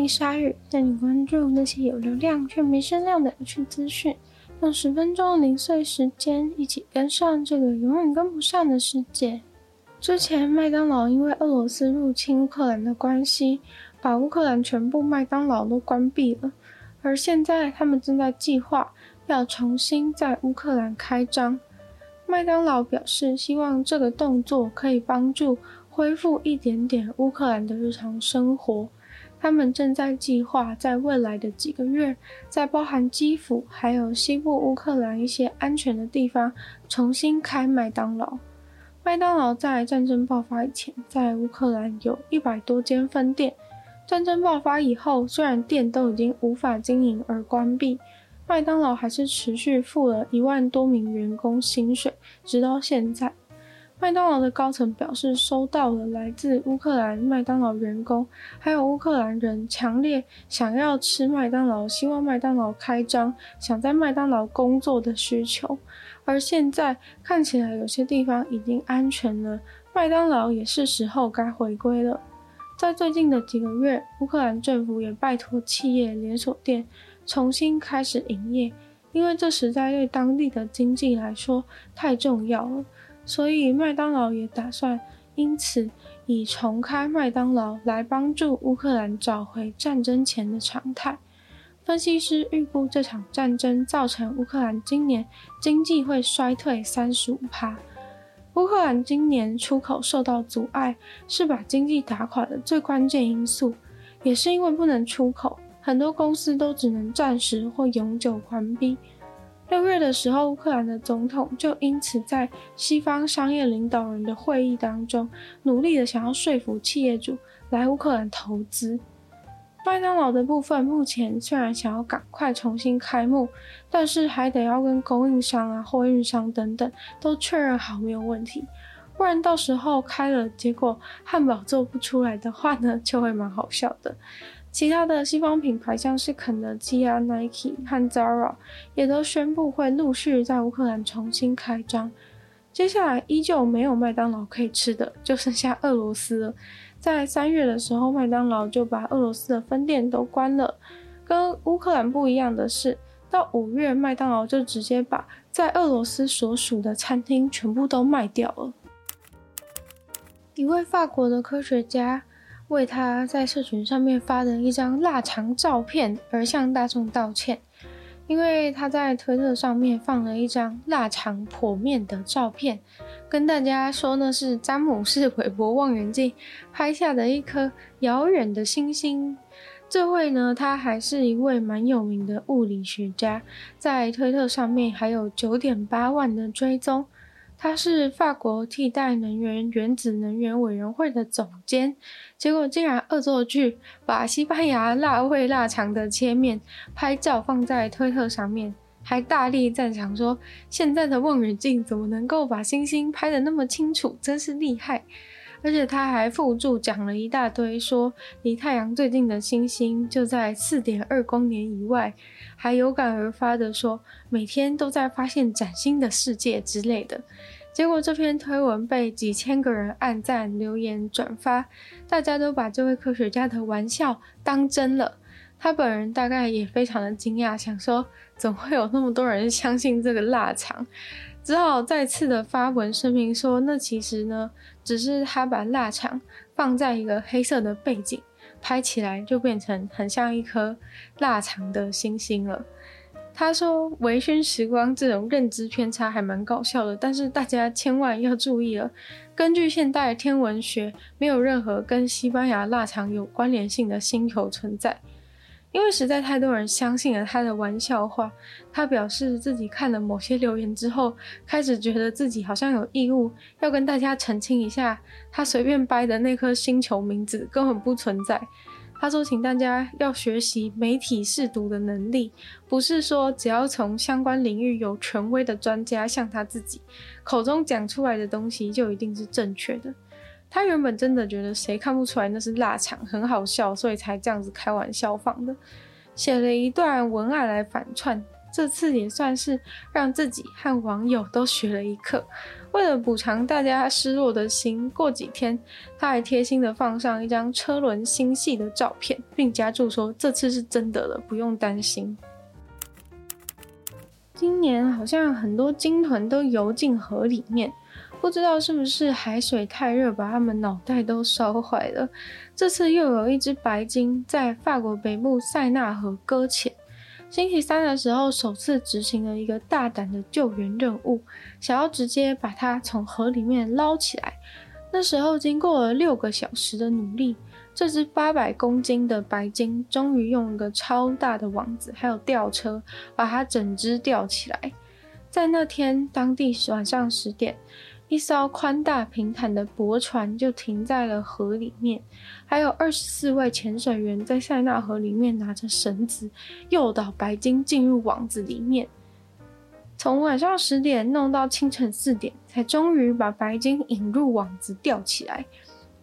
迎鲨语，带你关注那些有流量却没声量的有趣资讯，用十分钟零碎时间，一起跟上这个永远跟不上的世界。之前，麦当劳因为俄罗斯入侵乌克兰的关系，把乌克兰全部麦当劳都关闭了。而现在，他们正在计划要重新在乌克兰开张。麦当劳表示，希望这个动作可以帮助恢复一点点乌克兰的日常生活。他们正在计划在未来的几个月，在包含基辅还有西部乌克兰一些安全的地方重新开麦当劳。麦当劳在战争爆发以前，在乌克兰有一百多间分店。战争爆发以后，虽然店都已经无法经营而关闭，麦当劳还是持续付了一万多名员工薪水，直到现在。麦当劳的高层表示，收到了来自乌克兰麦当劳员工还有乌克兰人强烈想要吃麦当劳、希望麦当劳开张、想在麦当劳工作的需求。而现在看起来有些地方已经安全了，麦当劳也是时候该回归了。在最近的几个月，乌克兰政府也拜托企业连锁店重新开始营业，因为这实在对当地的经济来说太重要了。所以麦当劳也打算因此以重开麦当劳来帮助乌克兰找回战争前的常态。分析师预估，这场战争造成乌克兰今年经济会衰退三十五趴。乌克兰今年出口受到阻碍，是把经济打垮的最关键因素。也是因为不能出口，很多公司都只能暂时或永久关闭。六月的时候，乌克兰的总统就因此在西方商业领导人的会议当中，努力的想要说服企业主来乌克兰投资。麦当劳的部分目前虽然想要赶快重新开幕，但是还得要跟供应商啊、货运商等等都确认好没有问题，不然到时候开了，结果汉堡做不出来的话呢，就会蛮好笑的。其他的西方品牌像是肯德基啊、Nike 和 Zara 也都宣布会陆续在乌克兰重新开张。接下来依旧没有麦当劳可以吃的，就剩下俄罗斯了。在三月的时候，麦当劳就把俄罗斯的分店都关了。跟乌克兰不一样的是，到五月，麦当劳就直接把在俄罗斯所属的餐厅全部都卖掉了。一位法国的科学家为他在社群上面发的一张腊肠照片而向大众道歉。因为他在推特上面放了一张腊肠剖面的照片，跟大家说那是詹姆斯韦伯望远镜拍下的一颗遥远的星星。这位呢，他还是一位蛮有名的物理学家，在推特上面还有九点八万的追踪。他是法国替代能源原子能源委员会的总监，结果竟然恶作剧把西班牙辣味腊肠的切面拍照放在推特上面，还大力赞赏说：“现在的望远镜怎么能够把星星拍得那么清楚，真是厉害！”而且他还附注讲了一大堆，说离太阳最近的星星就在四点二光年以外，还有感而发的说每天都在发现崭新的世界之类的。结果这篇推文被几千个人按赞、留言、转发，大家都把这位科学家的玩笑当真了。他本人大概也非常的惊讶，想说怎么会有那么多人相信这个腊肠，只好再次的发文声明说，那其实呢，只是他把腊肠放在一个黑色的背景，拍起来就变成很像一颗腊肠的星星了。他说：“微醺时光这种认知偏差还蛮搞笑的，但是大家千万要注意了。根据现代天文学，没有任何跟西班牙腊肠有关联性的星球存在。因为实在太多人相信了他的玩笑话，他表示自己看了某些留言之后，开始觉得自己好像有义务要跟大家澄清一下，他随便掰的那颗星球名字根本不存在。他说，请大家要学习媒体试读的能力，不是说只要从相关领域有权威的专家像他自己口中讲出来的东西就一定是正确的。他原本真的觉得谁看不出来那是腊肠，很好笑，所以才这样子开玩笑放的，写了一段文案来反串。这次也算是让自己和网友都学了一课。为了补偿大家失落的心，过几天他还贴心的放上一张车轮星系的照片，并加注说这次是真的了，不用担心。今年好像很多鲸豚都游进河里面。不知道是不是海水太热，把他们脑袋都烧坏了。这次又有一只白鲸在法国北部塞纳河搁浅。星期三的时候，首次执行了一个大胆的救援任务，想要直接把它从河里面捞起来。那时候经过了六个小时的努力，这只八百公斤的白鲸终于用一个超大的网子还有吊车，把它整只吊起来。在那天当地晚上十点。一艘宽大平坦的驳船就停在了河里面，还有二十四位潜水员在塞纳河里面拿着绳子诱导白鲸进入网子里面。从晚上十点弄到清晨四点，才终于把白鲸引入网子吊起来。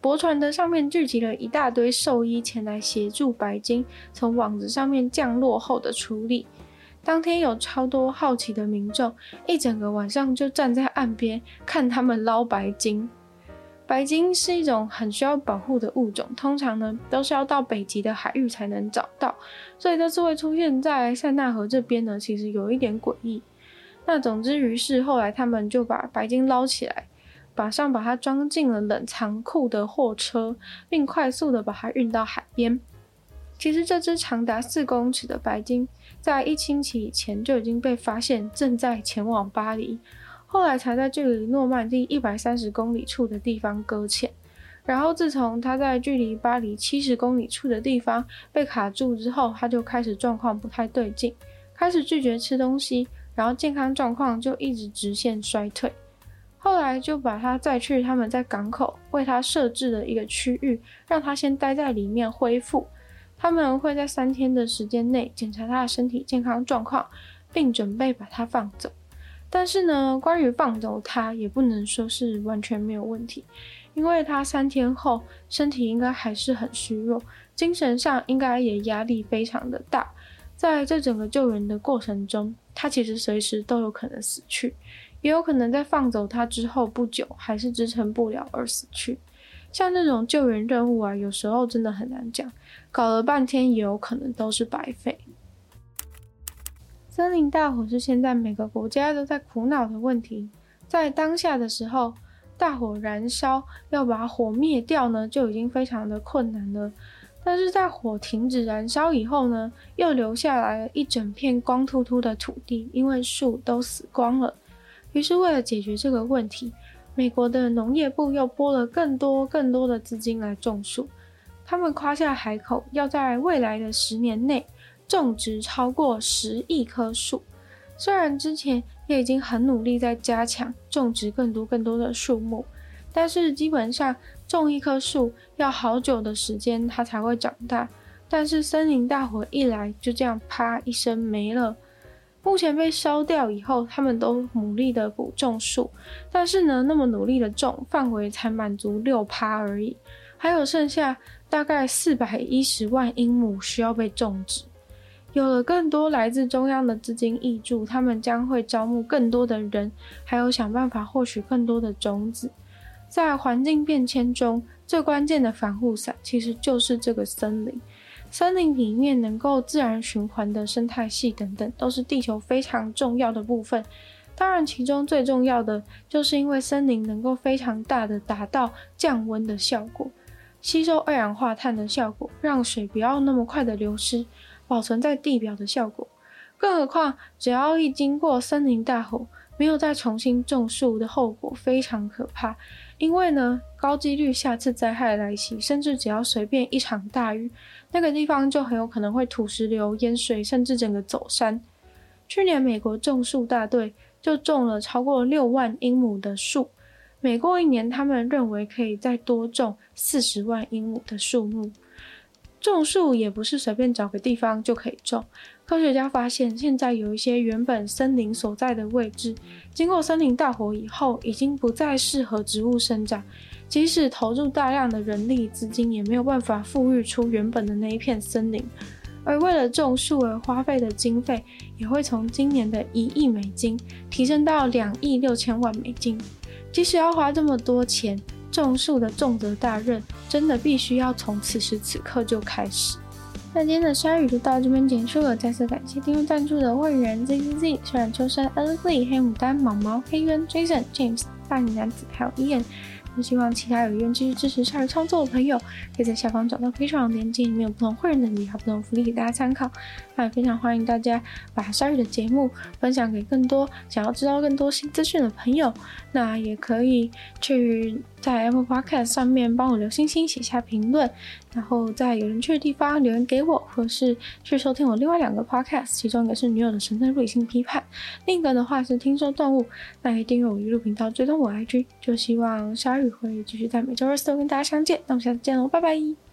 驳船的上面聚集了一大堆兽医前来协助白鲸从网子上面降落后的处理。当天有超多好奇的民众，一整个晚上就站在岸边看他们捞白鲸。白鲸是一种很需要保护的物种，通常呢都是要到北极的海域才能找到，所以这次会出现在塞纳河这边呢，其实有一点诡异。那总之，于是后来他们就把白鲸捞起来，马上把它装进了冷藏库的货车，并快速的把它运到海边。其实这只长达四公尺的白鲸。在一星期以前就已经被发现，正在前往巴黎，后来才在距离诺曼第一百三十公里处的地方搁浅。然后自从他在距离巴黎七十公里处的地方被卡住之后，他就开始状况不太对劲，开始拒绝吃东西，然后健康状况就一直直线衰退。后来就把他载去他们在港口为他设置的一个区域，让他先待在里面恢复。他们会在三天的时间内检查他的身体健康状况，并准备把他放走。但是呢，关于放走他，也不能说是完全没有问题，因为他三天后身体应该还是很虚弱，精神上应该也压力非常的大。在这整个救援的过程中，他其实随时都有可能死去，也有可能在放走他之后不久还是支撑不了而死去。像这种救援任务啊，有时候真的很难讲，搞了半天也有可能都是白费。森林大火是现在每个国家都在苦恼的问题。在当下的时候，大火燃烧要把火灭掉呢，就已经非常的困难了。但是在火停止燃烧以后呢，又留下来了一整片光秃秃的土地，因为树都死光了。于是为了解决这个问题，美国的农业部又拨了更多更多的资金来种树，他们夸下海口，要在未来的十年内种植超过十亿棵树。虽然之前也已经很努力在加强种植更多更多的树木，但是基本上种一棵树要好久的时间它才会长大。但是森林大火一来，就这样啪一声没了。目前被烧掉以后，他们都努力的补种树，但是呢，那么努力的种，范围才满足六趴而已，还有剩下大概四百一十万英亩需要被种植。有了更多来自中央的资金挹注，他们将会招募更多的人，还有想办法获取更多的种子。在环境变迁中，最关键的防护伞其实就是这个森林。森林里面能够自然循环的生态系等等，都是地球非常重要的部分。当然，其中最重要的就是因为森林能够非常大的达到降温的效果，吸收二氧化碳的效果，让水不要那么快的流失，保存在地表的效果。更何况，只要一经过森林大火，没有再重新种树的后果非常可怕。因为呢，高几率下次灾害来袭，甚至只要随便一场大雨，那个地方就很有可能会土石流、淹水，甚至整个走山。去年美国种树大队就种了超过六万英亩的树，每过一年，他们认为可以再多种四十万英亩的树木。种树也不是随便找个地方就可以种。科学家发现，现在有一些原本森林所在的位置，经过森林大火以后，已经不再适合植物生长。即使投入大量的人力资金，也没有办法复育出原本的那一片森林。而为了种树而花费的经费，也会从今年的一亿美金提升到两亿六千万美金。即使要花这么多钱，种树的重责大任，真的必须要从此时此刻就开始。那今天的鲨鱼就到这边结束了，再次感谢订阅赞助的会员 Z Z Z、虽然秋山、Alex Lee、黑牡丹、毛毛、黑渊、Jason、James、大龄男子还有 Ian。那希望其他有愿继续支持鲨鱼创作的朋友，可以在下方找到 Patreon 的链接，里面有不同会员等级还有不同福利给大家参考。那也非常欢迎大家把鲨鱼的节目分享给更多想要知道更多新资讯的朋友。那也可以去在 Apple Podcast 上面帮我留星星、写下评论，然后在有人去的地方留言给我，或是去收听我另外两个 Podcast，其中一个是女友的神圣理性批判，另一个的话是听说动物。那可以订阅我一路频道，追踪我 IG，就希望鲨鱼会继续在每周二四都跟大家相见。那我们下次见喽，拜拜。